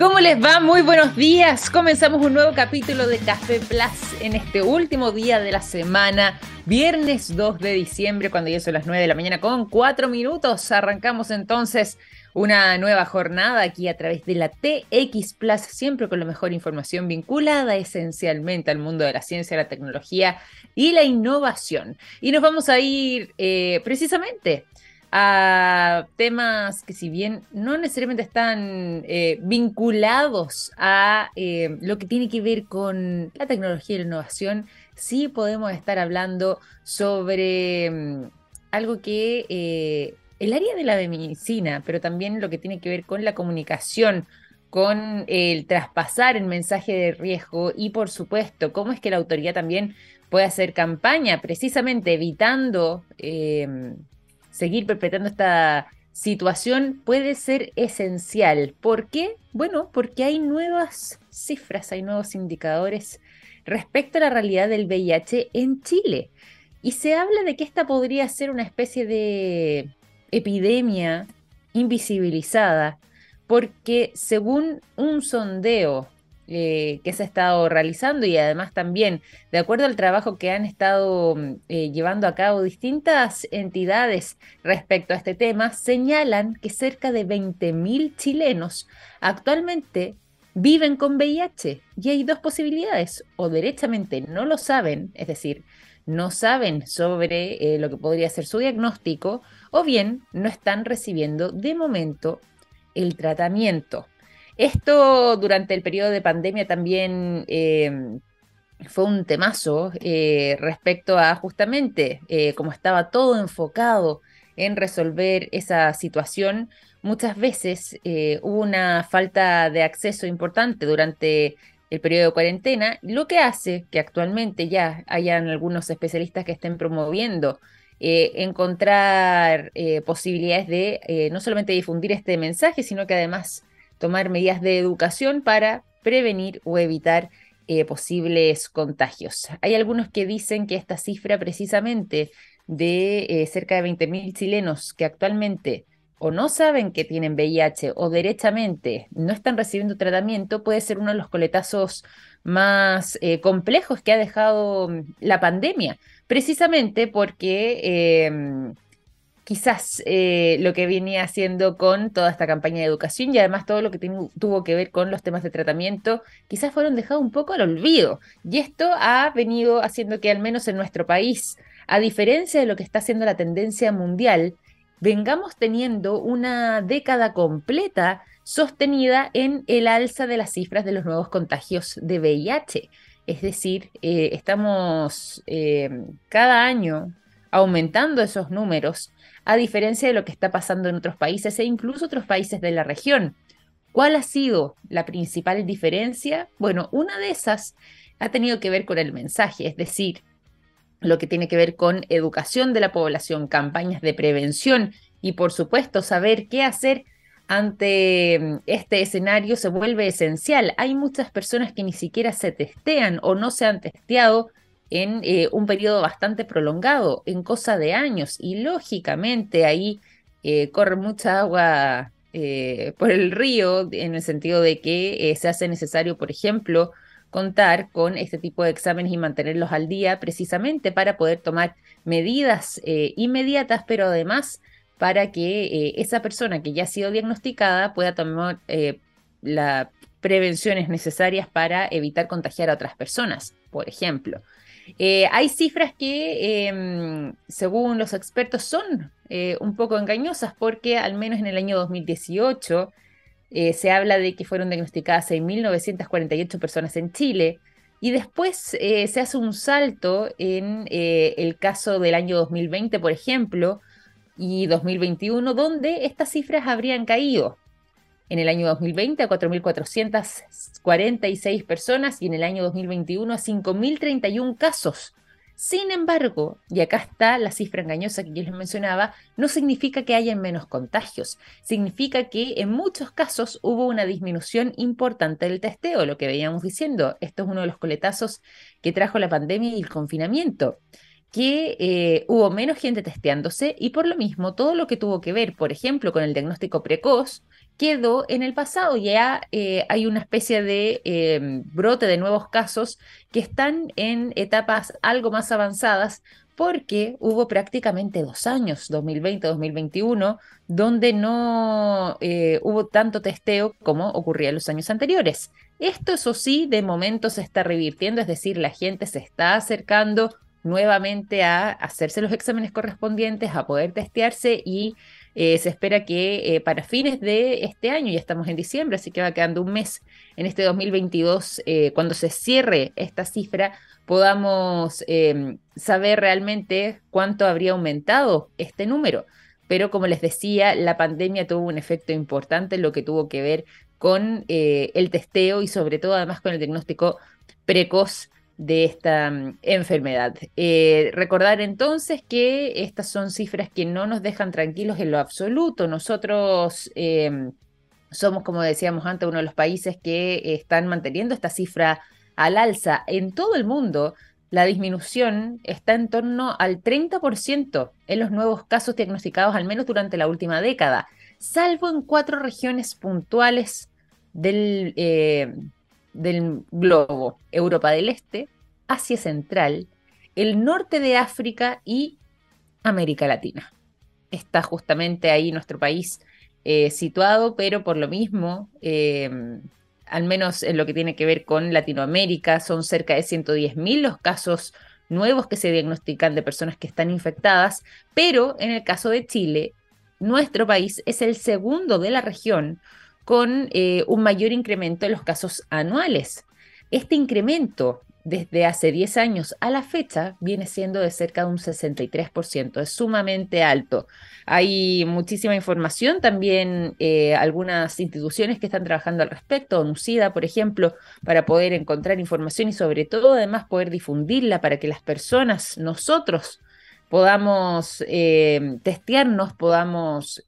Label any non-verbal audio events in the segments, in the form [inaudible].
¿Cómo les va? Muy buenos días. Comenzamos un nuevo capítulo de Café Plus en este último día de la semana, viernes 2 de diciembre, cuando ya son las 9 de la mañana con 4 minutos. Arrancamos entonces una nueva jornada aquí a través de la TX Plus, siempre con la mejor información vinculada esencialmente al mundo de la ciencia, la tecnología y la innovación. Y nos vamos a ir eh, precisamente a temas que si bien no necesariamente están eh, vinculados a eh, lo que tiene que ver con la tecnología y la innovación, sí podemos estar hablando sobre mm, algo que eh, el área de la medicina, pero también lo que tiene que ver con la comunicación, con el traspasar el mensaje de riesgo y por supuesto cómo es que la autoridad también puede hacer campaña precisamente evitando seguir perpetrando esta situación puede ser esencial. ¿Por qué? Bueno, porque hay nuevas cifras, hay nuevos indicadores respecto a la realidad del VIH en Chile. Y se habla de que esta podría ser una especie de epidemia invisibilizada, porque según un sondeo eh, que se ha estado realizando y además también de acuerdo al trabajo que han estado mm, eh, llevando a cabo distintas entidades respecto a este tema, señalan que cerca de 20.000 chilenos actualmente viven con VIH y hay dos posibilidades, o derechamente no lo saben, es decir, no saben sobre eh, lo que podría ser su diagnóstico, o bien no están recibiendo de momento el tratamiento. Esto durante el periodo de pandemia también em, fue un temazo eh, respecto a justamente eh, como estaba todo enfocado en resolver esa situación, muchas veces eh, hubo una falta de acceso importante durante el periodo de cuarentena, lo que hace que actualmente ya hayan algunos especialistas que estén promoviendo encontrar posibilidades de no solamente difundir este mensaje, sino que además tomar medidas de educación para prevenir o evitar eh, posibles contagios. Hay algunos que dicen que esta cifra precisamente de eh, cerca de 20.000 chilenos que actualmente o no saben que tienen VIH o derechamente no están recibiendo tratamiento puede ser uno de los coletazos más eh, complejos que ha dejado mm, la pandemia, precisamente porque em, quizás eh, lo que venía haciendo con toda esta campaña de educación y además todo lo que tuvo que ver con los temas de tratamiento, quizás fueron dejados un poco al olvido. Y esto ha venido haciendo que al menos en nuestro país, a diferencia de lo que está haciendo la tendencia mundial, vengamos teniendo una década completa sostenida en el alza de las cifras de los nuevos contagios de VIH. Es decir, eh, estamos eh, cada año aumentando esos números a diferencia de lo que está pasando en otros países e incluso otros países de la región. ¿Cuál ha sido la principal diferencia? Bueno, una de esas ha tenido que ver con el mensaje, es decir, lo que tiene que ver con educación de la población, campañas de prevención y por supuesto saber qué hacer ante mm, este escenario se vuelve esencial. Hay muchas personas que ni siquiera se testean o no se han testeado en eh, un periodo bastante prolongado, en cosa de años, y lógicamente ahí eh, corre mucha agua eh, por el río, en el sentido de que se hace necesario, por ejemplo, contar con este tipo de exámenes y mantenerlos al día precisamente para poder tomar medidas inmediatas, pero además para que esa persona que ya ha sido diagnosticada pueda tomar las prevenciones necesarias para evitar contagiar a otras personas, por ejemplo. Eh, hay cifras que, em, según los expertos, son eh, un poco engañosas porque al menos en el año 2018 eh, se habla de que fueron diagnosticadas 6.948 personas en Chile y después se hace un salto en el caso del año 2020, por ejemplo, y 2021, donde estas cifras habrían caído en el año 2020 a 4.446 personas y en el año 2021 a 5.031 casos. Sin embargo, y acá está la cifra engañosa que yo les mencionaba, no significa que hayan menos contagios, significa que en muchos casos hubo una disminución importante del testeo, lo que veíamos diciendo, esto es uno de los coletazos que trajo la pandemia y el confinamiento que eh, hubo menos gente testeándose y por lo mismo todo lo que tuvo que ver, por ejemplo, con el diagnóstico precoz, quedó en el pasado. Ya eh, hay una especie de em, brote de nuevos casos que están en etapas algo más avanzadas porque hubo prácticamente dos años, 2020-2021, donde no eh, hubo tanto testeo como ocurría en los años anteriores. Esto, eso sí, de momento se está revirtiendo, es decir, la gente se está acercando nuevamente a hacerse los exámenes correspondientes, a poder testearse y eh, se espera que eh, para fines de este año, ya estamos en diciembre, así que va quedando un mes en este 2022, eh, cuando se cierre esta cifra, podamos em, saber realmente cuánto habría aumentado este número. Pero como les decía, la pandemia tuvo un efecto importante en lo que tuvo que ver con el testeo y sobre todo además con el diagnóstico precoz de esta mm, enfermedad. Eh, recordar entonces que estas son cifras que no nos dejan tranquilos en lo absoluto. Nosotros em, somos, como decíamos antes, uno de los países que están manteniendo esta cifra al alza. En todo el mundo, la disminución está en torno al 30% en los nuevos casos diagnosticados, al menos durante la última década, salvo en cuatro regiones puntuales del... Eh, del globo, Europa del Este, Asia Central, el norte de África y América Latina. Está justamente ahí nuestro país eh, situado, pero por lo mismo, em, al menos en lo que tiene que ver con Latinoamérica, son cerca de 110.000 los casos nuevos que se diagnostican de personas que están infectadas, pero en el caso de Chile, nuestro país es el segundo de la región con eh, un mayor incremento en los casos anuales. Este incremento desde hace 10 años a la fecha viene siendo de cerca de un 63%, es sumamente alto. Hay muchísima información, también eh, algunas instituciones que están trabajando al respecto, NUCIDA, por ejemplo, para poder encontrar información y sobre todo además poder difundirla para que las personas, nosotros, podamos eh, testearnos, podamos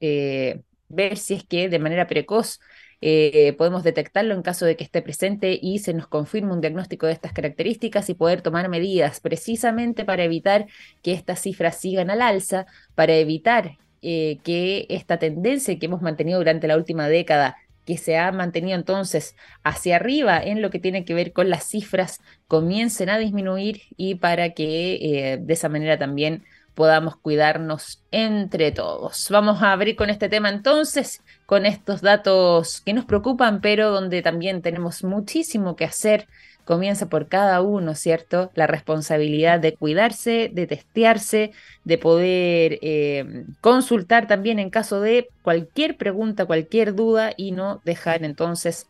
ver si es que de manera precoz eh, podemos detectarlo en caso de que esté presente y se nos confirme un diagnóstico de estas características y poder tomar medidas precisamente para evitar que estas cifras sigan al alza, para evitar eh, que esta tendencia que hemos mantenido durante la última década que se ha mantenido entonces hacia arriba en lo que tiene que ver con las cifras comiencen a disminuir y para que eh, de esa manera también podamos cuidarnos entre todos. Vamos a abrir con este tema entonces, con estos datos que nos preocupan, pero donde también tenemos muchísimo que hacer. Comienza por cada uno, ¿cierto? La responsabilidad de cuidarse, de testearse, de poder eh, consultar también en caso de cualquier pregunta, cualquier duda y no dejar entonces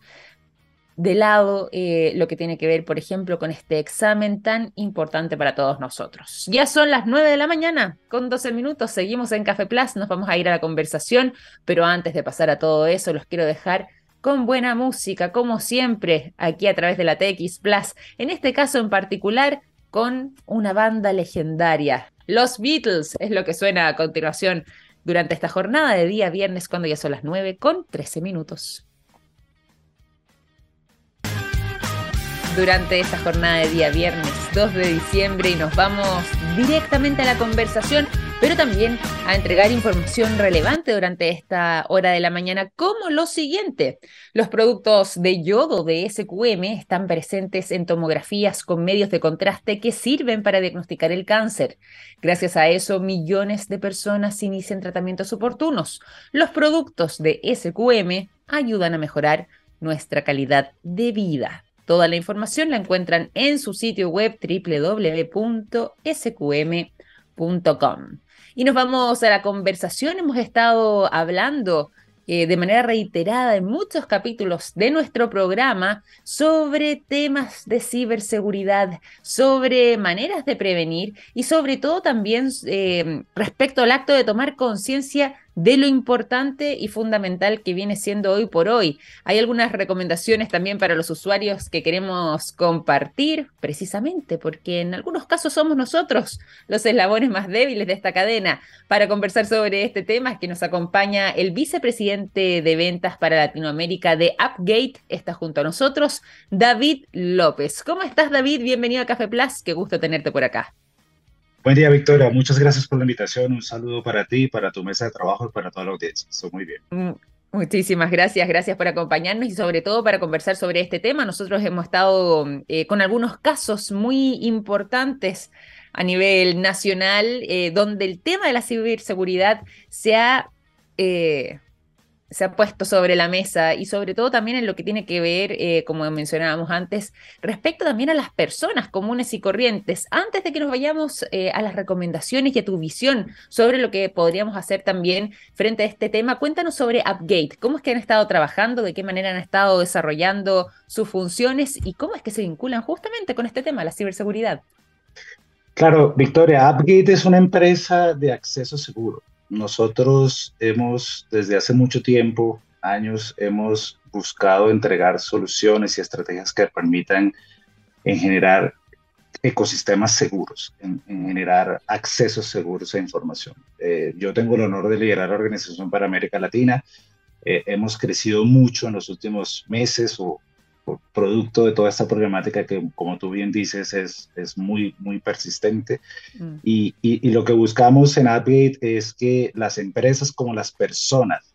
de lado eh, lo que tiene que ver, por ejemplo, con este examen tan importante para todos nosotros. Ya son las 9 de la mañana, con 12 minutos, seguimos en Café Plus, nos vamos a ir a la conversación, pero antes de pasar a todo eso, los quiero dejar con buena música, como siempre, aquí a través de la TX Plus, en este caso en particular, con una banda legendaria. Los Beatles es lo que suena a continuación durante esta jornada de día viernes, cuando ya son las 9 con 13 minutos. Durante esta jornada de día viernes 2 de diciembre y nos vamos directamente a la conversación, pero también a entregar información relevante durante esta hora de la mañana, como lo siguiente. Los productos de yodo de SQM están presentes en tomografías con medios de contraste que sirven para diagnosticar el cáncer. Gracias a eso, millones de personas inician tratamientos oportunos. Los productos de SQM ayudan a mejorar nuestra calidad de vida. Toda la información la encuentran en su sitio web www.sqm.com. Y nos vamos a la conversación. Hemos estado hablando eh, de manera reiterada en muchos capítulos de nuestro programa sobre temas de ciberseguridad, sobre maneras de prevenir y sobre todo también eh, respecto al acto de tomar conciencia de lo importante y fundamental que viene siendo hoy por hoy. Hay algunas recomendaciones también para los usuarios que queremos compartir, precisamente porque en algunos casos somos nosotros los eslabones más débiles de esta cadena. Para conversar sobre este tema que nos acompaña el vicepresidente de ventas para Latinoamérica de Upgate, está junto a nosotros, David López. ¿Cómo estás, David? Bienvenido a Café Plus, qué gusto tenerte por acá. Buen día, Victoria. Muchas gracias por la invitación. Un saludo para ti, para tu mesa de trabajo y para toda la audiencia. Estoy muy bien. Mm, Muchísimas gracias, gracias por acompañarnos y sobre todo para conversar sobre este tema. Nosotros hemos estado eh, con algunos casos muy importantes a nivel nacional eh, donde el tema de la ciberseguridad se ha eh, se ha puesto sobre la mesa y sobre todo también en lo que tiene que ver, eh, como mencionábamos antes, respecto también a las personas comunes y corrientes. Antes de que nos vayamos eh, a las recomendaciones y a tu visión sobre lo que podríamos hacer también frente a este tema, cuéntanos sobre Upgate. ¿Cómo es que han estado trabajando? ¿De qué manera han estado desarrollando sus funciones? ¿Y cómo es que se vinculan justamente con este tema, la ciberseguridad? Claro, Victoria, Upgate es una empresa de acceso seguro nosotros hemos, desde hace mucho tiempo, años, hemos buscado entregar soluciones y estrategias que permitan en generar ecosistemas seguros, en, generar accesos seguros a información. Eh, yo tengo el honor de liderar la Organización para América Latina. Eh, hemos crecido mucho en los últimos meses o producto de toda esta problemática que, como tú bien dices, es, es muy, muy persistente. Mm. Y, y, lo que buscamos en Upgate es que las empresas como las personas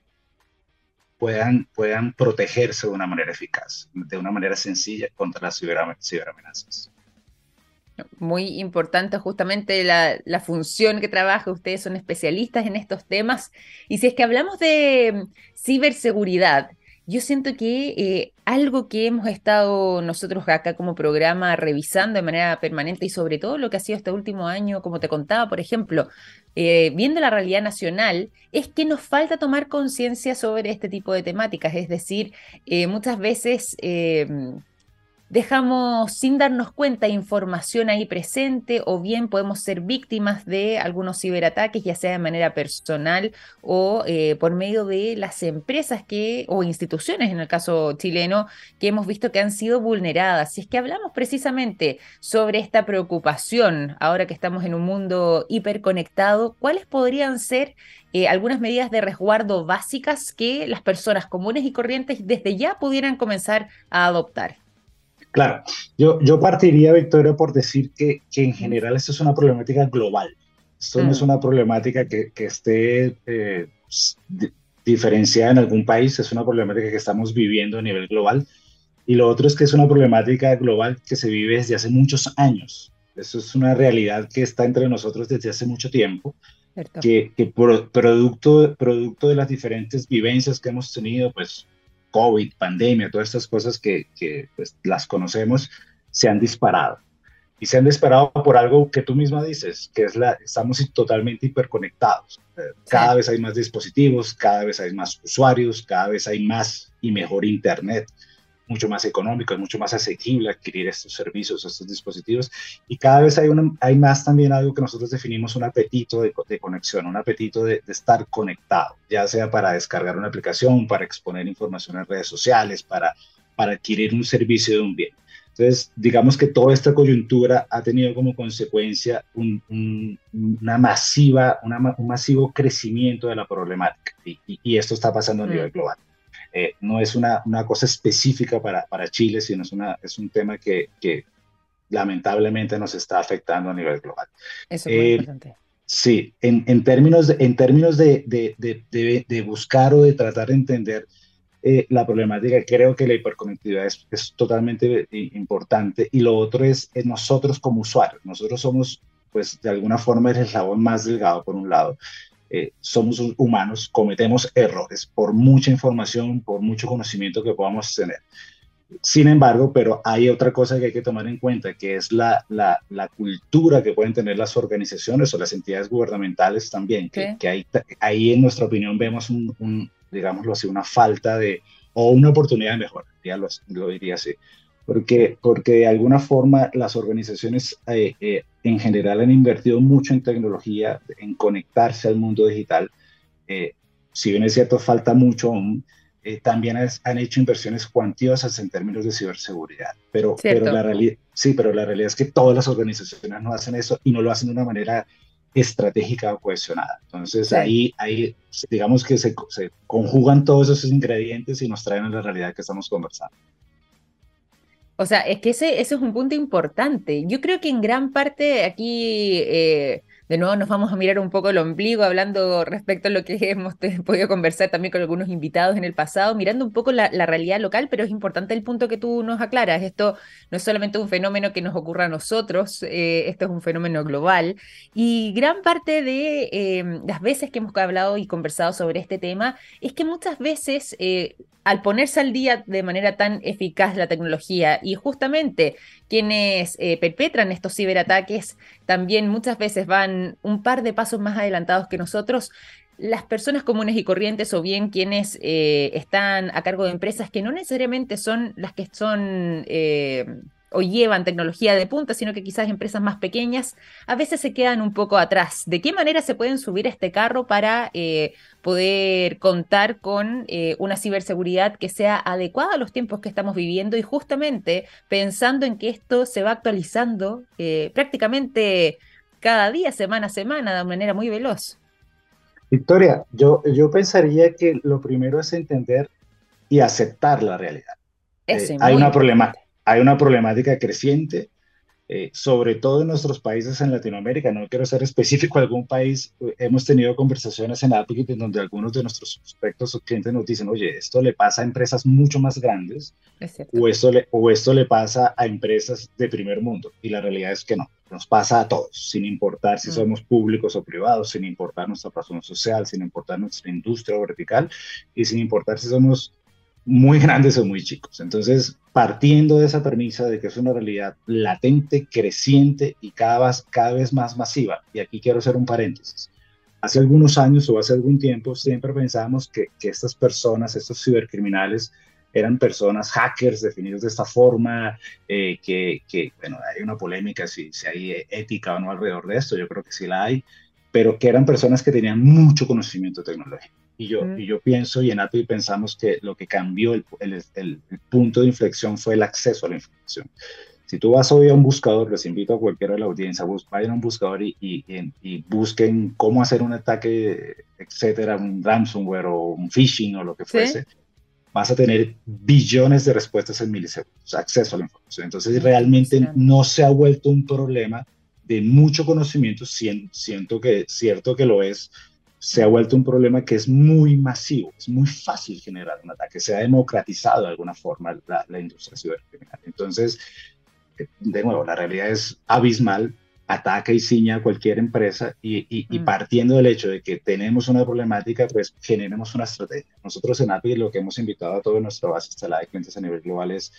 puedan, puedan protegerse de una manera eficaz, de una manera sencilla contra las ciberamenazas. Muy importante justamente la, la, función que trabaja. Ustedes son especialistas en estos temas. Y si es que hablamos de ciberseguridad, yo siento que eh, algo que hemos estado nosotros acá como programa revisando de manera permanente y sobre todo lo que ha sido este último año, como te contaba, por ejemplo, eh, viendo la realidad nacional, es que nos falta tomar conciencia sobre este tipo de temáticas. Es decir, eh, muchas veces dejamos sin darnos cuenta información ahí presente o bien podemos ser víctimas de algunos ciberataques, ya sea de manera personal o eh, por medio de las empresas que o instituciones, en el caso chileno, que hemos visto que han sido vulneradas. Si es que hablamos precisamente sobre esta preocupación, ahora que estamos en un mundo hiperconectado, ¿cuáles podrían ser eh, algunas medidas de resguardo básicas que las personas comunes y corrientes desde ya pudieran comenzar a adoptar? Claro, yo, yo partiría, Victoria, por decir que, que en general esto es una problemática global. Esto no es mm. una problemática que, que esté eh, diferenciada en algún país, es una problemática que estamos viviendo a nivel global. Y lo otro es que es una problemática global que se vive desde hace muchos años. Eso es una realidad que está entre nosotros desde hace mucho tiempo, que, que producto, producto de las diferentes vivencias que hemos tenido, pues COVID, pandemia, todas estas cosas que, que pues, las conocemos, se han disparado. Y se han disparado por algo que tú misma dices, que es la, estamos totalmente hiperconectados. Cada vez hay más dispositivos, cada vez hay más usuarios, cada vez hay más y mejor Internet mucho más económico, es mucho más asequible adquirir estos servicios, estos dispositivos, y cada vez hay, hay más también algo que nosotros definimos un apetito de, conexión, un apetito de, estar conectado, ya sea para descargar una aplicación, para exponer información en redes sociales, para, para adquirir un servicio de un bien. Entonces, digamos que toda esta coyuntura ha tenido como consecuencia un, una masiva, un masivo crecimiento de la problemática y, y esto está pasando a nivel mm. global. Eh, no es una, una, cosa específica para, para Chile, sino es, una, es un tema que, que lamentablemente nos está afectando a nivel global. Eso es muy eh, importante. Sí, en, en, términos, de, en términos de, de, de, buscar o de tratar de entender eh, la problemática, creo que la hiperconectividad es, es, totalmente importante. Y lo otro es, nosotros como usuarios, nosotros somos, pues de alguna forma, el eslabón más delgado, por un lado. Eh, somos humanos, cometemos errores por mucha información, por mucho conocimiento que podamos tener. Sin embargo, pero hay otra cosa que hay que tomar en cuenta, que es la, la, la cultura que pueden tener las organizaciones o las entidades gubernamentales también, que, que ahí, ahí, en nuestra opinión vemos un, un, digámoslo así, una falta de, o una oportunidad de mejora, ya lo, lo diría así porque, porque de alguna forma las organizaciones eh, eh, en general han invertido mucho en tecnología, en conectarse al mundo digital. Eh, si bien es cierto, falta mucho aún, también han hecho inversiones cuantiosas en términos de ciberseguridad. Pero, pero la realidad, sí, pero la realidad es que todas las organizaciones no hacen eso y no lo hacen de una manera estratégica o cohesionada. Entonces ahí, ahí digamos que se, se conjugan todos esos ingredientes y nos traen a la realidad que estamos conversando. O sea, es que ese, ese, es un punto importante. Yo creo que en gran parte aquí, eh, de nuevo nos vamos a mirar un poco el ombligo, hablando respecto a lo que [laughs] hemos podido conversar también con algunos invitados en el pasado, mirando un poco la, realidad local, pero es importante el punto que tú nos aclaras. Esto no es solamente un fenómeno que nos ocurra a nosotros, eh, esto es un fenómeno global. Y gran parte de eh, las veces que hemos hablado y conversado sobre este tema es que muchas veces eh, al ponerse al día de manera tan eficaz la tecnología y justamente quienes eh, perpetran estos ciberataques también muchas veces van un par de pasos más adelantados que nosotros, las personas comunes y corrientes o bien quienes eh, están a cargo de empresas que no necesariamente son las que son... Eh, o llevan tecnología de punta, sino que quizás empresas más pequeñas a veces se quedan un poco atrás. ¿De qué manera se pueden subir a este carro para eh, poder contar con eh, una ciberseguridad que sea adecuada a los tiempos que estamos viviendo y justamente pensando en que esto se va actualizando eh, prácticamente cada día, semana a semana, de manera muy veloz? Victoria, yo, yo pensaría que lo primero es entender y aceptar la realidad. hay una problemática hay una problemática creciente, eh, sobre todo en nuestros países en Latinoamérica. No quiero ser específico de algún país. Hemos tenido conversaciones en Applegate en donde algunos de nuestros prospectos o clientes nos dicen, oye, esto le pasa a empresas mucho más grandes o esto, le, o esto le pasa a empresas de primer mundo. Y la realidad es que no. Nos pasa a todos, sin importar si mm. somos públicos o privados, sin importar nuestra razón social, sin importar nuestra industria vertical y sin importar si somos muy grandes o muy chicos. Entonces, partiendo de esa premisa de que es una realidad latente, creciente y cada vez, cada vez más masiva, y aquí quiero hacer un paréntesis. Hace algunos años o hace algún tiempo siempre pensábamos que, que estas personas, estos cibercriminales, eran personas hackers definidos de esta forma, eh, que, bueno, hay una polémica si, si hay ética o no alrededor de esto, yo creo que sí la hay, pero que eran personas que tenían mucho conocimiento tecnológico. Y yo, y yo pienso, y en API pensamos que lo que cambió el, el, el, punto de inflexión fue el acceso a la información. Si tú vas hoy a un buscador, les invito a cualquiera de la audiencia, vayan a un buscador y, y, y, busquen cómo hacer un ataque, etcétera, un ransomware o un phishing o lo que fuese. Vas a tener billones de respuestas en milisegundos, acceso a la información. Entonces, realmente no se ha vuelto un problema de mucho conocimiento, siento que cierto que lo es, se ha vuelto un problema que es muy masivo, es muy fácil generar un ataque, se ha democratizado de alguna forma la, industria cibercriminal. Entonces, eh, de nuevo, la realidad es abismal, ataca y ciña a cualquier empresa y, mm. partiendo del hecho de que tenemos una problemática, pues generemos una estrategia. Nosotros en API lo que hemos invitado a toda nuestra base instalada de clientes a nivel global es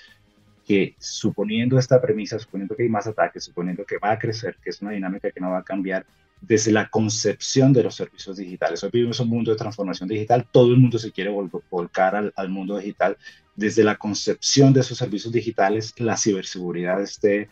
que suponiendo esta premisa, suponiendo que hay más ataques, suponiendo que va a crecer, que es una dinámica que no va a cambiar, desde la concepción de los servicios digitales. Hoy vivimos un mundo de transformación digital, todo el mundo se quiere volcar al, mundo digital. Desde la concepción de esos servicios digitales, la ciberseguridad esté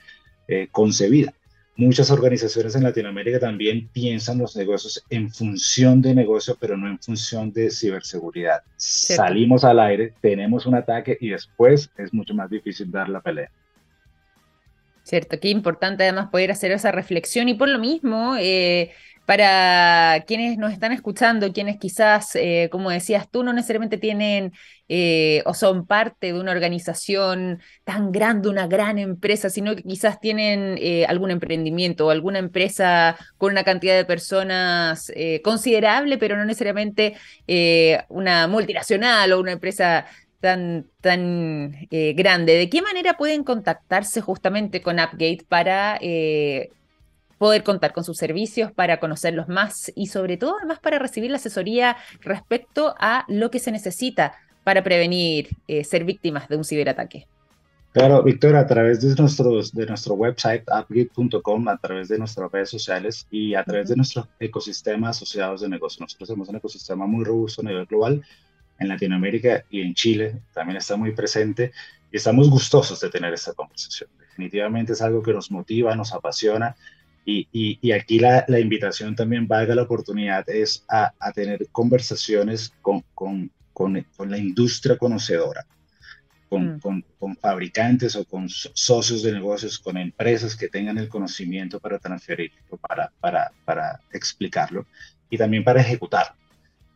eh, concebida. Muchas organizaciones en Latinoamérica también piensan los negocios en función de negocio, pero no en función de ciberseguridad. Salimos al aire, tenemos un ataque y después es mucho más difícil dar la pelea. Cierto, qué importante además poder hacer esa reflexión. Y por lo mismo, eh, para quienes nos están escuchando, quienes quizás, eh, como decías tú, no necesariamente tienen eh, o son parte de una organización tan grande, una gran empresa, sino que quizás tienen algún emprendimiento o alguna empresa con una cantidad de personas considerable, pero no necesariamente una multinacional o una empresa tan, tan eh, grande, ¿de qué manera pueden contactarse justamente con Upgate para eh, poder contar con sus servicios, para conocerlos más y sobre todo además para recibir la asesoría respecto a lo que se necesita para prevenir eh, ser víctimas de un ciberataque? Claro, Víctor, a través de, nuestros, de nuestro website, upgate.com, a través de nuestras redes sociales y a través de nuestro ecosistema asociados de negocio. Nosotros tenemos un ecosistema muy robusto a nivel global en Latinoamérica y en Chile también está muy presente y estamos gustosos de tener esta conversación. Definitivamente es algo que nos motiva, nos apasiona y, y, aquí la, la, invitación también, valga la oportunidad, es a, a tener conversaciones con, con, con, con, la industria conocedora. Con, mm. con, con, fabricantes o con socios de negocios, con empresas que tengan el conocimiento para transferirlo, para, para, para explicarlo y también para ejecutarlo.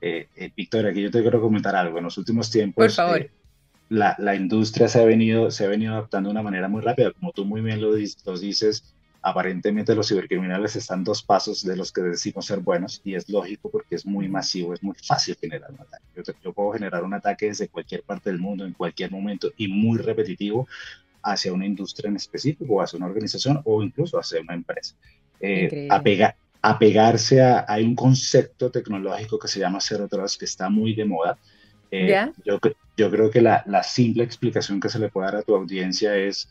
Eh, eh, Victoria, aquí yo te quiero comentar algo. En los últimos tiempos, eh, la, la, industria se ha, venido, se ha venido adaptando de una manera muy rápida. Como tú muy bien lo, dices, aparentemente los cibercriminales están dos pasos de los que decimos ser buenos y es lógico porque es muy masivo, es muy fácil generar un ataque. Yo, puedo generar un ataque desde cualquier parte del mundo, en cualquier momento y muy repetitivo hacia una industria en específico, hacia una organización o incluso hacia una empresa. Eh, apegarse a, hay un concepto tecnológico que se llama Zero Trust que está muy de moda. Eh, yo, yo creo que la, la simple explicación que se le puede dar a tu audiencia es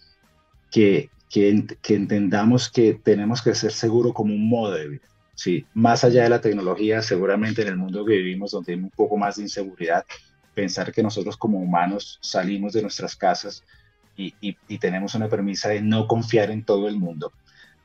que que, entendamos que tenemos que ser seguros como un modo de vida. Sí, más allá de la tecnología, seguramente en el mundo que vivimos, donde hay un poco más de inseguridad, pensar que nosotros como humanos salimos de nuestras casas y, y tenemos una premisa de no confiar en todo el mundo,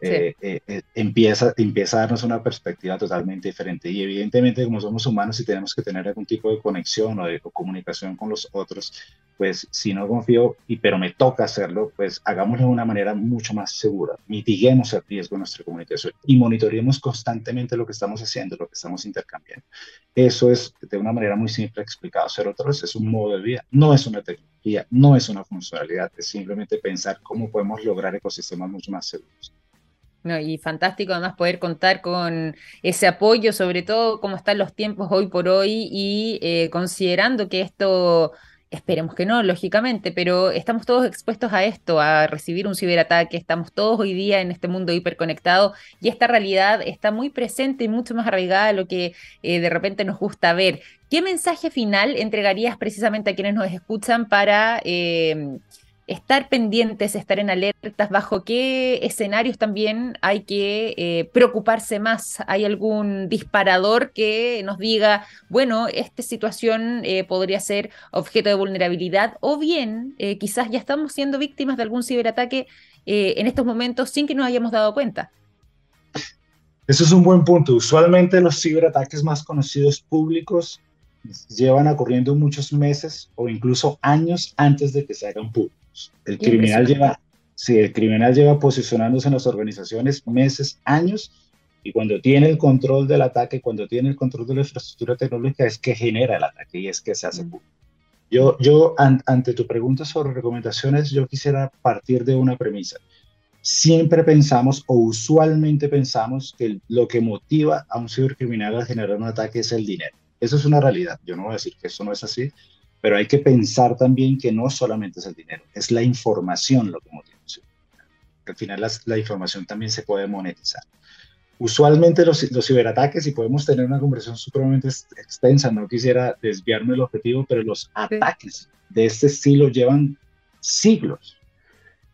eh, eh, eh, empieza, empieza a darnos una perspectiva totalmente diferente. Y evidentemente, como somos humanos y tenemos que tener algún tipo de conexión o de comunicación con los otros, pues si no confío, y, pero me toca hacerlo, pues hagámoslo de una manera mucho más segura. Mitiguemos el riesgo de nuestra comunicación y monitoreemos constantemente lo que estamos haciendo, lo que estamos intercambiando. Eso es de una manera muy simple explicado. Ser otro es un modo de vida, no es una tecnología, no es una funcionalidad, es simplemente pensar cómo podemos lograr ecosistemas mucho más seguros. No, y fantástico además poder contar con ese apoyo, sobre todo cómo están los tiempos hoy por hoy y eh, considerando que esto, esperemos que no, lógicamente, pero estamos todos expuestos a esto, a recibir un ciberataque, estamos todos hoy día en este mundo hiperconectado y esta realidad está muy presente y mucho más arraigada a lo que eh, de repente nos gusta ver. ¿Qué mensaje final entregarías precisamente a quienes nos escuchan para... Eh, estar pendientes, estar en alertas, bajo qué escenarios también hay que eh, preocuparse más. ¿Hay algún disparador que nos diga, bueno, esta situación eh, podría ser objeto de vulnerabilidad o bien eh, quizás ya estamos siendo víctimas de algún ciberataque en estos momentos sin que nos hayamos dado cuenta? Eso es un buen punto. Usualmente los ciberataques más conocidos públicos llevan ocurriendo muchos meses o incluso años antes de que se hagan públicos. El criminal lleva, sí, el criminal lleva posicionándose en las organizaciones meses, años, y cuando tiene el control del ataque, cuando tiene el control de la infraestructura tecnológica, es que genera el ataque y es que se hace mm. público. Yo, yo ante tu pregunta sobre recomendaciones, yo quisiera partir de una premisa. Siempre pensamos o usualmente pensamos que lo que motiva a un cibercriminal a generar un ataque es el dinero. Eso es una realidad. Yo no voy a decir que eso no es así, pero hay que pensar también que no solamente es el dinero, es la información lo que motiva. Al final la, información también se puede monetizar. Usualmente los, los, ciberataques, y podemos tener una conversación supremamente extensa, no quisiera desviarme del objetivo, pero los ataques de este estilo llevan siglos.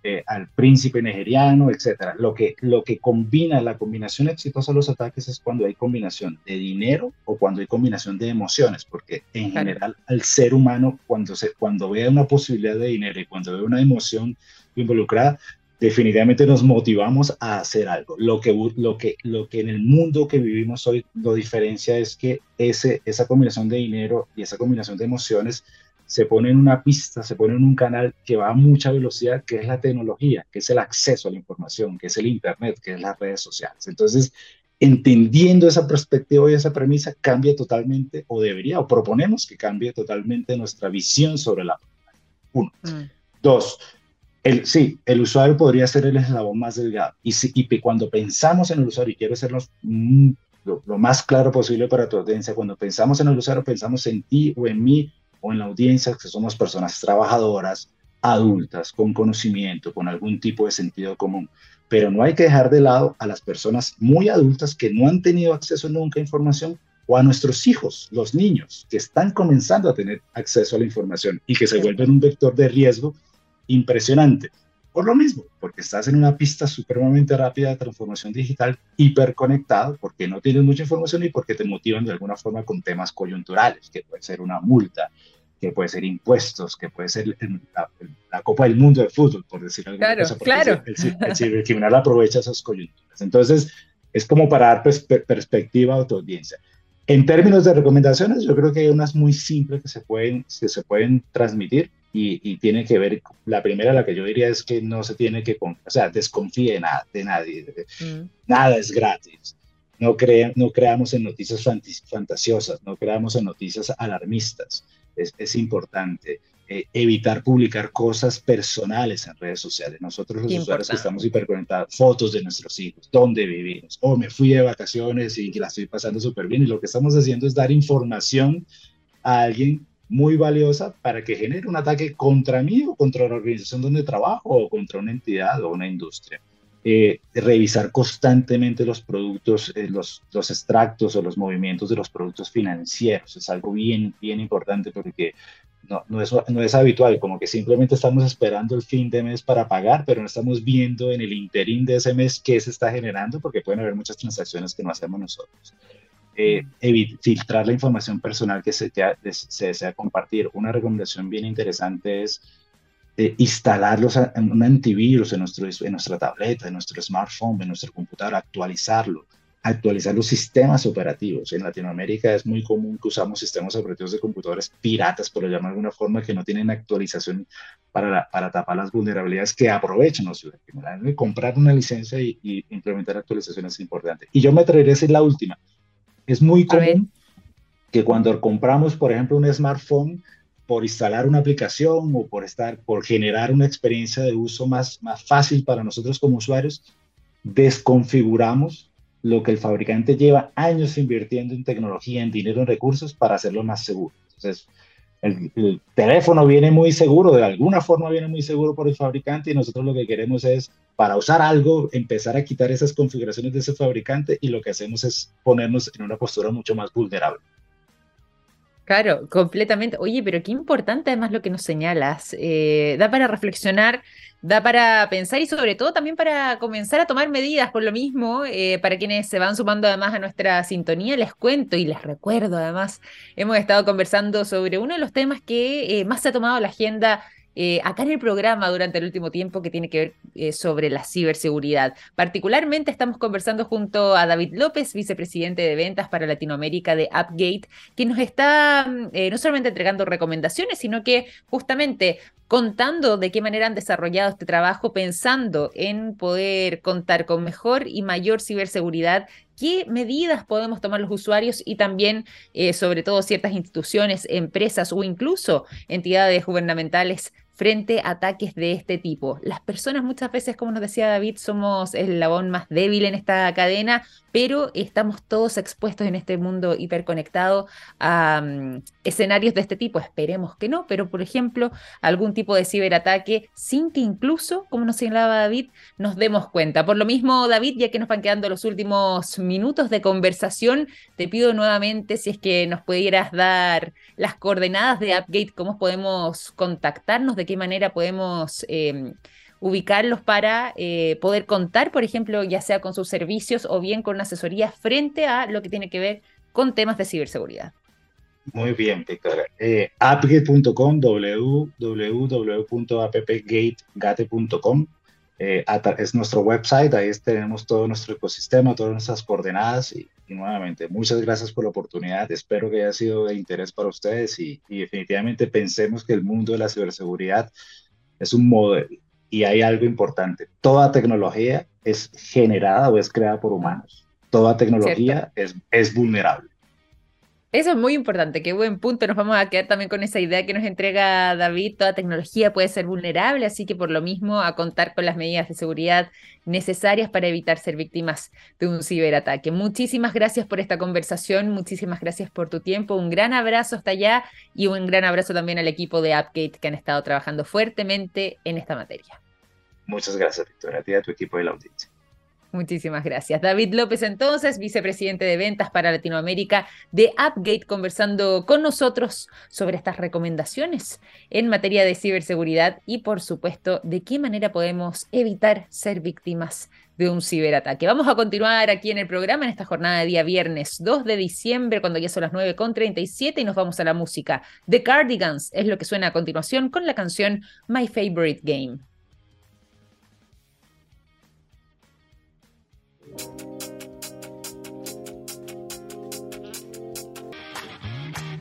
Eh, al príncipe nigeriano, etcétera. Lo que, lo que combina, la combinación exitosa de los ataques es cuando hay combinación de dinero o cuando hay combinación de emociones, porque en general al ser humano, cuando, se, cuando ve una posibilidad de dinero y cuando ve una emoción involucrada, definitivamente nos motivamos a hacer algo. Lo que, lo que, lo que en el mundo que vivimos hoy lo diferencia es que ese, esa combinación de dinero y esa combinación de emociones se pone en una pista, se pone en un canal que va a mucha velocidad, que es la tecnología, que es el acceso a la información, que es el Internet, que es las redes sociales. Entonces, entendiendo esa perspectiva y esa premisa, cambia totalmente, o debería, o proponemos que cambie totalmente nuestra visión sobre la Uno. Mm. Dos, el, sí, el usuario podría ser el eslabón más delgado. Y, si, y cuando pensamos en el usuario, y quiero hacernos lo, lo, más claro posible para tu audiencia, cuando pensamos en el usuario, pensamos en ti o en mí o en la audiencia que somos personas trabajadoras, adultas, con conocimiento, con algún tipo de sentido común. Pero no hay que dejar de lado a las personas muy adultas que no han tenido acceso nunca a información o a nuestros hijos, los niños, que están comenzando a tener acceso a la información y que se vuelven un vector de riesgo impresionante. Por lo mismo, porque estás en una pista supremamente rápida de transformación digital, hiperconectado, porque no tienes mucha información y porque te motivan de alguna forma con temas coyunturales, que puede ser una multa, que puede ser impuestos, que puede ser la, Copa del Mundo de Fútbol, por decir algo. Claro, claro. El, criminal aprovecha esas coyunturas. Entonces, es como para dar perspectiva a tu audiencia. En términos de recomendaciones, yo creo que hay unas muy simples que se pueden, que se pueden transmitir y, tiene que ver, la primera, la que yo diría es que no se tiene que, o sea, desconfíe de, nada, de nadie, mm. nada es gratis. No, no creamos en noticias fantasiosas, no creamos en noticias alarmistas. Es, es importante. eh, evitar publicar cosas personales en redes sociales. Nosotros los usuarios que estamos hiperconectados, fotos de nuestros hijos, dónde vivimos, o me fui de vacaciones y la estoy pasando súper bien y lo que estamos haciendo es dar información a alguien muy valiosa para que genere un ataque contra mí o contra la organización donde trabajo o contra una entidad o una industria. Eh, revisar constantemente los productos, eh, los, los extractos o los movimientos de los productos financieros. Es algo bien, bien importante porque no, no, es, no es habitual, como que simplemente estamos esperando el fin de mes para pagar, pero no estamos viendo en el interín de ese mes qué se está generando porque pueden haber muchas transacciones que no hacemos nosotros. Eh, filtrar la información personal que se, se desea compartir. Una recomendación bien interesante es eh, instalarlos en un antivirus en, nuestro, en nuestra tableta, en nuestro smartphone, en nuestro computador, actualizarlo, actualizar los sistemas operativos. En Latinoamérica es muy común que usamos sistemas operativos de computadores piratas, por llamar de alguna forma, que no tienen actualización para, para tapar las vulnerabilidades que aprovechan los cibercriminales. Comprar una licencia y, implementar actualizaciones es importante. Y yo me atrevería a decir la última. Es muy común que cuando compramos, por ejemplo, un smartphone, por instalar una aplicación o por, estar, por generar una experiencia de uso más, más fácil para nosotros como usuarios, desconfiguramos lo que el fabricante lleva años invirtiendo en tecnología, en dinero, en recursos para hacerlo más seguro. Entonces, el, el, teléfono viene muy seguro, de alguna forma viene muy seguro por el fabricante y nosotros lo que queremos es, para usar algo, empezar a quitar esas configuraciones de ese fabricante y lo que hacemos es ponernos en una postura mucho más vulnerable. Claro, completamente. Oye, pero qué importante además lo que nos señalas. Eh, da para reflexionar, da para pensar y sobre todo también para comenzar a tomar medidas por lo mismo. Eh, para quienes se van sumando además a nuestra sintonía, les cuento y les recuerdo además, hemos estado conversando sobre uno de los temas que eh, más se ha tomado la agenda eh, acá en el programa durante el último tiempo que tiene que ver eh, sobre la ciberseguridad. Particularmente estamos conversando junto a David López, vicepresidente de ventas para Latinoamérica de Upgate, que nos está mm, eh, no solamente entregando recomendaciones, sino que justamente contando de qué manera han desarrollado este trabajo, pensando en poder contar con mejor y mayor ciberseguridad qué medidas podemos tomar los usuarios y también, sobre todo, ciertas instituciones, empresas o incluso entidades gubernamentales frente a ataques de este tipo. Las personas muchas veces, como nos decía David, somos el labón más débil en esta cadena, pero estamos todos expuestos en este mundo hiperconectado a mm, escenarios de este tipo. Esperemos que no, pero por ejemplo, algún tipo de ciberataque sin que incluso, como nos señalaba David, nos demos cuenta. Por lo mismo, David, ya que nos van quedando los últimos minutos de conversación, te pido nuevamente si es que nos pudieras dar las coordenadas de Upgate, cómo podemos contactarnos, de qué manera podemos... Em, ubicarlos para eh, poder contar, por ejemplo, ya sea con sus servicios o bien con asesoría frente a lo que tiene que ver con temas de ciberseguridad. Muy bien, Víctor. Eh, appgate.com, www.appgategate.com. Eh, es nuestro website, ahí tenemos todo nuestro ecosistema, todas nuestras coordenadas y, nuevamente muchas gracias por la oportunidad, espero que haya sido de interés para ustedes y, y definitivamente pensemos que el mundo de la ciberseguridad es un modelo, y hay algo importante, toda tecnología es generada o es creada por humanos. Toda tecnología es, es vulnerable. Eso es muy importante, qué buen punto. Nos vamos a quedar también con esa idea que nos entrega David. Toda tecnología puede ser vulnerable, así que por lo mismo a contar con las medidas de seguridad necesarias para evitar ser víctimas de un ciberataque. Muchísimas gracias por esta conversación, muchísimas gracias por tu tiempo. Un gran abrazo hasta allá y un gran abrazo también al equipo de Upgate que han estado trabajando fuertemente en esta materia. Muchas gracias, Victoria, a ti y a tu equipo de la audiencia. Muchísimas gracias. David López, entonces, vicepresidente de ventas para Latinoamérica de Upgate, conversando con nosotros sobre estas recomendaciones en materia de ciberseguridad y, por supuesto, de qué manera podemos evitar ser víctimas de un ciberataque. Vamos a continuar aquí en el programa en esta jornada de día viernes 2 de diciembre, cuando ya son las 9.37 y nos vamos a la música. The Cardigans es lo que suena a continuación con la canción My Favorite Game.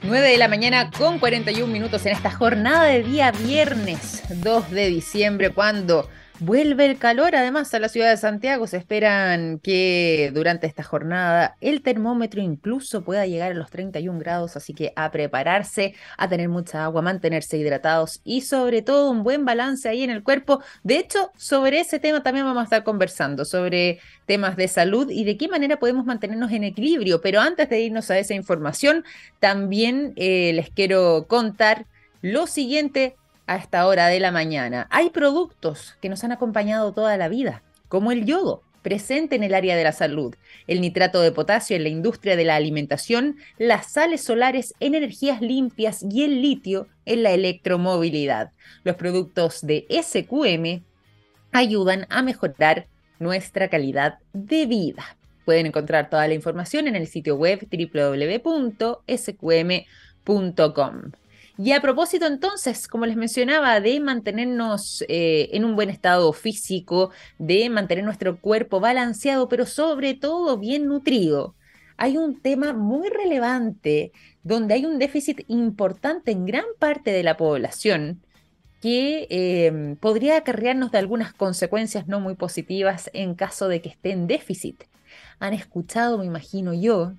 9 de la mañana con 41 minutos en esta jornada de día viernes 2 de diciembre, cuando Vuelve el calor además a la ciudad de Santiago. Se esperan que durante esta jornada el termómetro incluso pueda llegar a los 31 grados, así que a prepararse, a tener mucha agua, mantenerse hidratados y sobre todo un buen balance ahí en el cuerpo. De hecho, sobre ese tema también vamos a estar conversando, sobre temas de salud y de qué manera podemos mantenernos en equilibrio. Pero antes de irnos a esa información, también eh, les quiero contar lo siguiente a esta hora de la mañana. Hay productos que nos han acompañado toda la vida, como el yodo, presente en el área de la salud, el nitrato de potasio en la industria de la alimentación, las sales solares en energías limpias y el litio en la electromovilidad. Los productos de SQM ayudan a mejorar nuestra calidad de vida. Pueden encontrar toda la información en el sitio web www.sqm.com. Y a propósito entonces, como les mencionaba, de mantenernos eh, en un buen estado físico, de mantener nuestro cuerpo balanceado, pero sobre todo bien nutrido, hay un tema muy relevante donde hay un déficit importante en gran parte de la población que em, podría acarrearnos de algunas consecuencias no muy positivas en caso de que esté en déficit. Han escuchado, me imagino yo,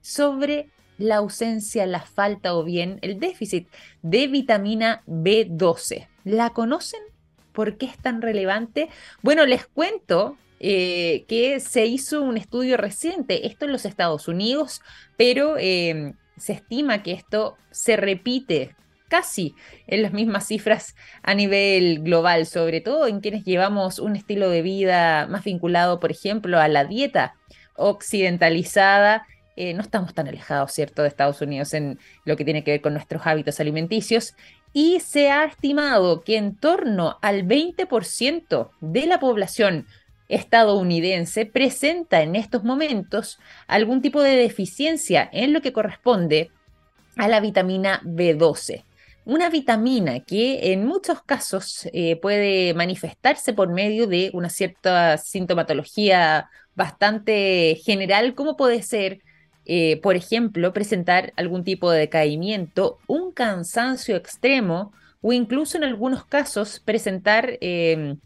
sobre la ausencia, la falta o bien el déficit de vitamina B12. ¿La conocen? ¿Por qué es tan relevante? Bueno, les cuento eh, que se hizo un estudio reciente, esto en los Estados Unidos, pero em, se estima que esto se repite casi en las mismas cifras a nivel global, sobre todo en quienes llevamos un estilo de vida más vinculado, por ejemplo, a la dieta occidentalizada eh, no estamos tan alejados, ¿cierto?, de Estados Unidos en lo que tiene que ver con nuestros hábitos alimenticios. Y se ha estimado que en torno al 20% de la población estadounidense presenta en estos momentos algún tipo de deficiencia en lo que corresponde a la vitamina B12. Una vitamina que en muchos casos eh, puede manifestarse por medio de una cierta sintomatología bastante general, como puede ser eh, por ejemplo, presentar algún tipo de decaimiento, un cansancio extremo o incluso en algunos casos presentar, em,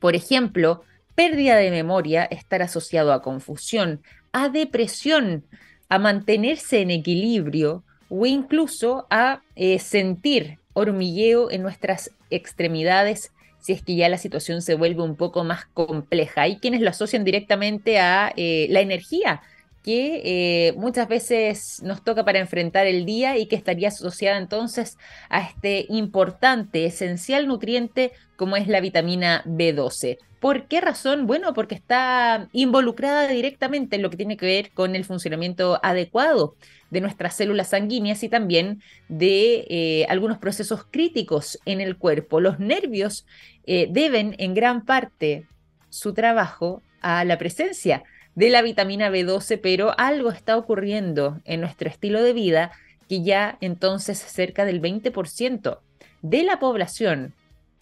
por ejemplo, pérdida de memoria, estar asociado a confusión, a depresión, a mantenerse en equilibrio o incluso a eh, sentir hormigueo en nuestras extremidades si es que ya la situación se vuelve un poco más compleja. Hay quienes lo asocian directamente a eh, la energía que eh, muchas veces nos toca para enfrentar el día y que estaría asociada entonces a este importante, esencial nutriente como es la vitamina B12. ¿Por qué razón? Bueno, porque está involucrada directamente en lo que tiene que ver con el funcionamiento adecuado de nuestras células sanguíneas y también de eh, algunos procesos críticos en el cuerpo. Los nervios eh, deben en gran parte su trabajo a la presencia de la vitamina B12, pero algo está ocurriendo en nuestro estilo de vida que ya entonces cerca del 20% de la población,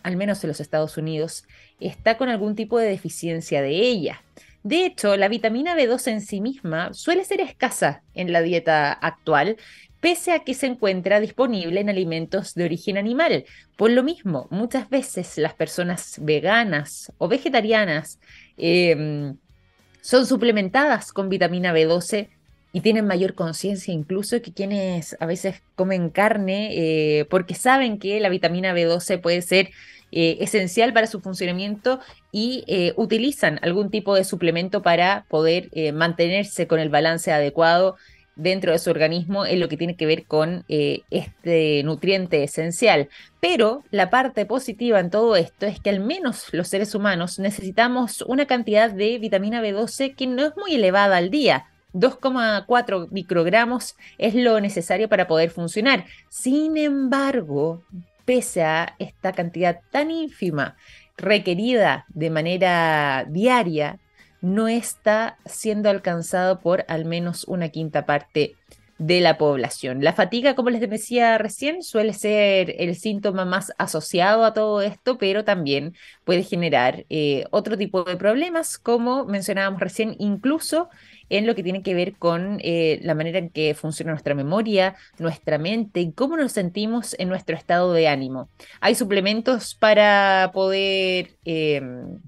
al menos en los Estados Unidos, está con algún tipo de deficiencia de ella. De hecho, la vitamina B12 en sí misma suele ser escasa en la dieta actual, pese a que se encuentra disponible en alimentos de origen animal. Por lo mismo, muchas veces las personas veganas o vegetarianas em, son suplementadas con vitamina B12 y tienen mayor conciencia incluso que quienes a veces comen carne eh, porque saben que la vitamina B12 puede ser eh, esencial para su funcionamiento y eh, utilizan algún tipo de suplemento para poder mantenerse con el balance adecuado dentro de su organismo en lo que tiene que ver con eh, este nutriente esencial. Pero la parte positiva en todo esto es que al menos los seres humanos necesitamos una cantidad de vitamina B12 que no es muy elevada al día. 2,4 microgramos es lo necesario para poder funcionar. Sin embargo, pese a esta cantidad tan ínfima requerida de manera diaria, no está siendo alcanzado por al menos una quinta parte de la población. La fatiga, como les decía recién, suele ser el síntoma más asociado a todo esto, pero también puede generar eh, otro tipo de problemas, como mencionábamos recién, incluso en lo que tiene que ver con eh, la manera en que funciona nuestra memoria, nuestra mente y cómo nos sentimos en nuestro estado de ánimo. Hay suplementos para poder... Em,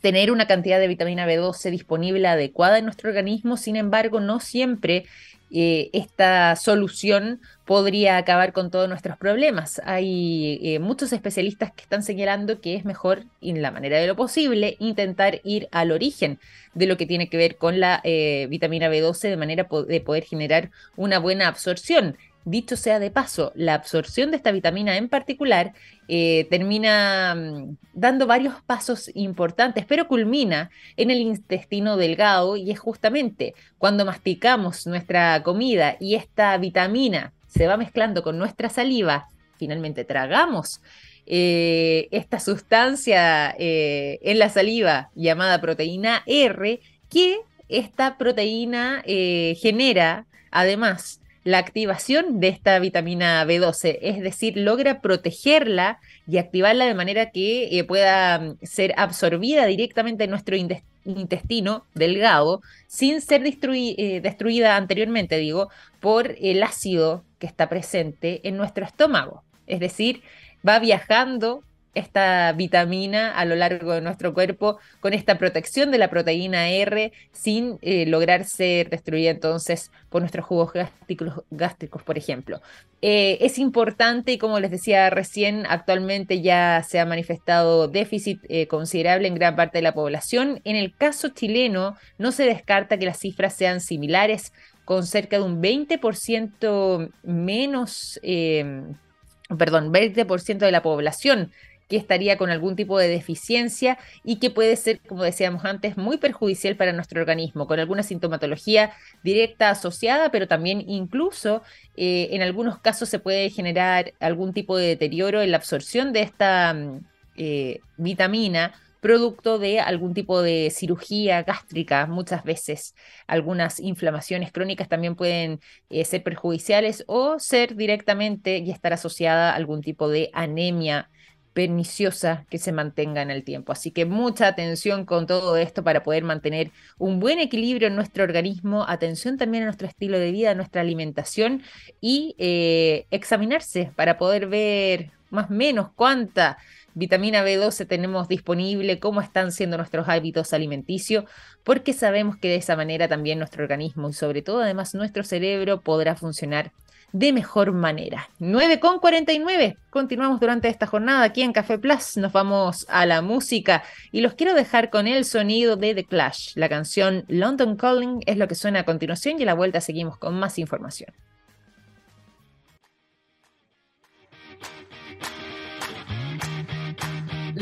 tener una cantidad de vitamina B12 disponible adecuada en nuestro organismo, sin embargo, no siempre eh, esta solución podría acabar con todos nuestros problemas. Hay eh, muchos especialistas que están señalando que es mejor, en la manera de lo posible, intentar ir al origen de lo que tiene que ver con la eh, vitamina B12 de manera de poder generar una buena absorción. Dicho sea de paso, la absorción de esta vitamina en particular eh, termina mm, dando varios pasos importantes, pero culmina en el intestino delgado y es justamente cuando masticamos nuestra comida y esta vitamina se va mezclando con nuestra saliva, finalmente tragamos eh, esta sustancia eh, en la saliva llamada proteína R, que esta proteína genera además la activación de esta vitamina B12, es decir, logra protegerla y activarla de manera que eh, pueda mm, ser absorbida directamente en nuestro intestino delgado sin ser eh, destruida anteriormente, digo, por el ácido que está presente en nuestro estómago. Es decir, va viajando esta vitamina a lo largo de nuestro cuerpo con esta protección de la proteína R sin eh, lograr ser destruida entonces por nuestros jugos gástricos, por ejemplo. Eh, es importante y como les decía recién, actualmente ya se ha manifestado déficit eh, considerable en gran parte de la población. En el caso chileno no se descarta que las cifras sean similares con cerca de un 20% menos perdón, 20% de la población que estaría con algún tipo de deficiencia y que puede ser, como decíamos antes, muy perjudicial para nuestro organismo, con alguna sintomatología directa asociada, pero también incluso eh, en algunos casos se puede generar algún tipo de deterioro en la absorción de esta mm, eh, vitamina producto de algún tipo de cirugía gástrica, muchas veces. Algunas inflamaciones crónicas también pueden eh, ser perjudiciales o ser directamente y estar asociada a algún tipo de anemia perniciosa que se mantenga en el tiempo. Así que mucha atención con todo esto para poder mantener un buen equilibrio en nuestro organismo, atención también a nuestro estilo de vida, a nuestra alimentación y eh, examinarse para poder ver más o menos cuánta vitamina B12 tenemos disponible, cómo están siendo nuestros hábitos alimenticios, porque sabemos que de esa manera también nuestro organismo y sobre todo además nuestro cerebro podrá funcionar de mejor manera. 9 con 49. Continuamos durante esta jornada aquí en Café Plus. Nos vamos a la música y los quiero dejar con el sonido de The Clash. La canción London Calling es lo que suena a continuación y a la vuelta seguimos con más información.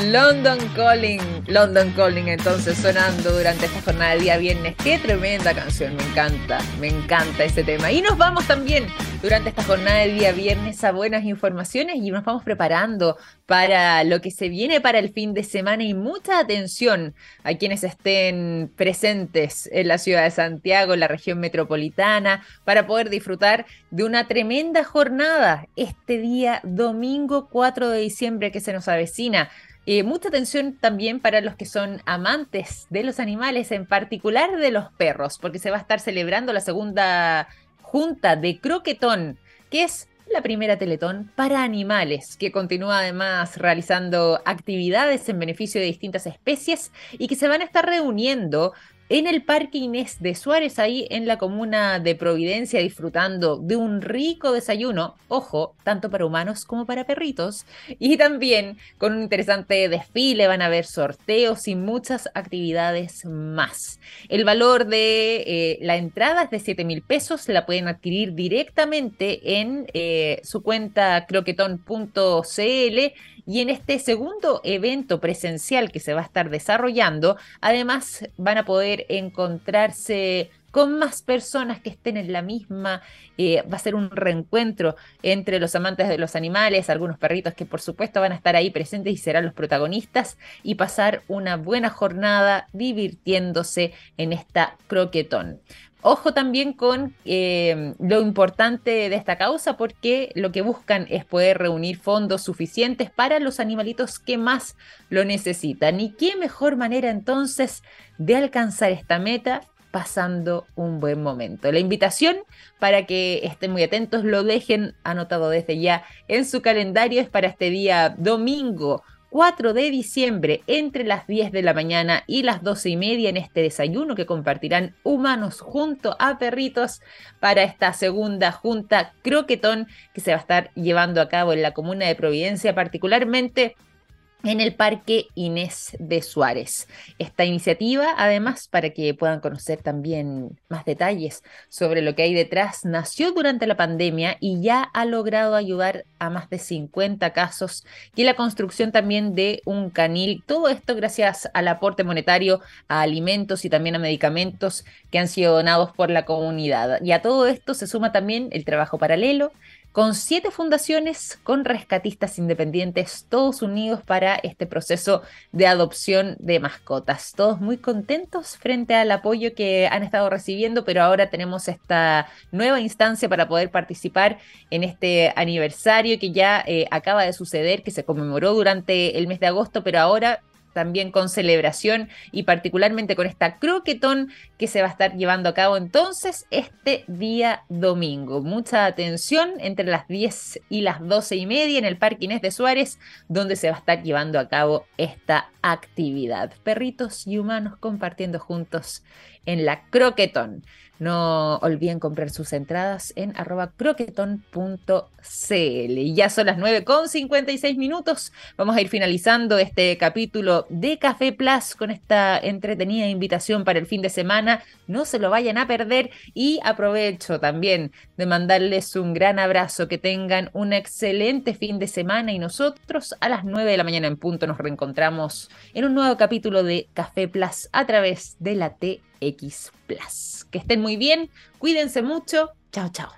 London Calling, London Calling entonces sonando durante esta jornada de día viernes. Qué tremenda canción, me encanta, me encanta ese tema. Y nos vamos también durante esta jornada de día viernes a buenas informaciones y nos vamos preparando para lo que se viene para el fin de semana y mucha atención a quienes estén presentes en la ciudad de Santiago, en la región metropolitana, para poder disfrutar de una tremenda jornada este día domingo 4 de diciembre que se nos avecina eh, mucha atención también para los que son amantes de los animales, en particular de los perros, porque se va a estar celebrando la segunda junta de croquetón, que es la primera Teletón para animales, que continúa además realizando actividades en beneficio de distintas especies y que se van a estar reuniendo en el Parque Inés de Suárez, ahí en la comuna de Providencia, disfrutando de un rico desayuno, ojo, tanto para humanos como para perritos, y también con un interesante desfile, van a haber sorteos y muchas actividades más. El valor de eh, la entrada es de 7 mil pesos, la pueden adquirir directamente en eh, su cuenta croquetón.cl y en este segundo evento presencial que se va a estar desarrollando, además van a poder encontrarse con más personas que estén en la misma. Eh, va a ser un reencuentro entre los amantes de los animales, algunos perritos que por supuesto van a estar ahí presentes y serán los protagonistas y pasar una buena jornada divirtiéndose en esta croquetón. Ojo también con eh, lo importante de esta causa porque lo que buscan es poder reunir fondos suficientes para los animalitos que más lo necesitan. ¿Y qué mejor manera entonces de alcanzar esta meta? pasando un buen momento. La invitación para que estén muy atentos, lo dejen anotado desde ya en su calendario, es para este día domingo 4 de diciembre entre las 10 de la mañana y las 12 y media en este desayuno que compartirán humanos junto a perritos para esta segunda junta croquetón que se va a estar llevando a cabo en la comuna de Providencia, particularmente en el Parque Inés de Suárez. Esta iniciativa, además, para que puedan conocer también más detalles sobre lo que hay detrás, nació durante la pandemia y ya ha logrado ayudar a más de 50 casos y la construcción también de un canil. Todo esto gracias al aporte monetario a alimentos y también a medicamentos que han sido donados por la comunidad. Y a todo esto se suma también el trabajo paralelo con siete fundaciones con rescatistas independientes, todos unidos para este proceso de adopción de mascotas. Todos muy contentos frente al apoyo que han estado recibiendo, pero ahora tenemos esta nueva instancia para poder participar en este aniversario que ya eh, acaba de suceder, que se conmemoró durante el mes de agosto, pero ahora también con celebración y particularmente con esta croquetón que se va a estar llevando a cabo entonces este día domingo. Mucha atención entre las 10 y las 12 y media en el Parque Inés de Suárez, donde se va a estar llevando a cabo esta actividad. Perritos y humanos compartiendo juntos en la croquetón. No olviden comprar sus entradas en arroba croqueton.cl. Y ya son las 9 con 56 minutos. Vamos a ir finalizando este capítulo de Café Plus con esta entretenida invitación para el fin de semana. No se lo vayan a perder y aprovecho también de mandarles un gran abrazo. Que tengan un excelente fin de semana y nosotros a las 9 de la mañana en punto nos reencontramos en un nuevo capítulo de Café Plus a través de la T X Plus. Que estén muy bien, cuídense mucho. Chao, chao.